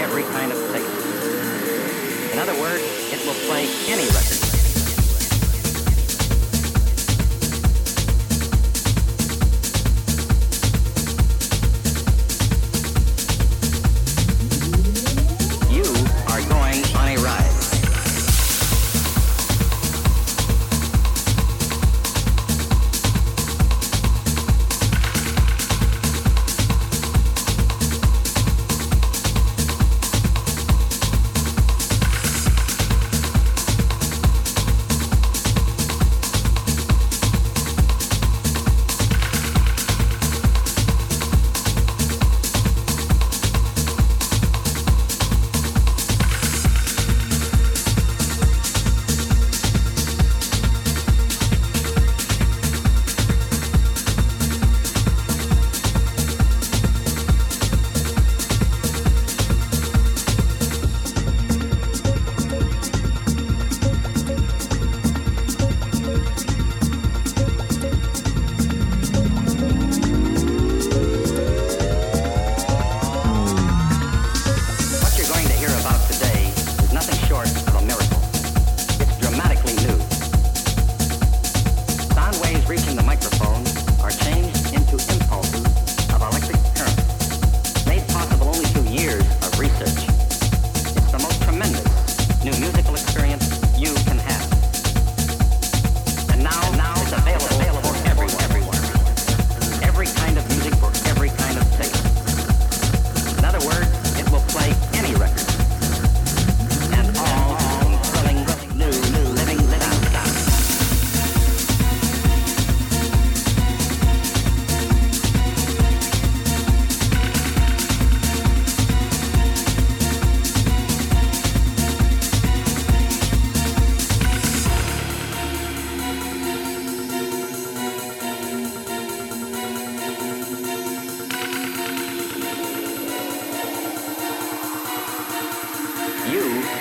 every kind of place. In other words, it will play any record.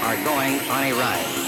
are going on a ride.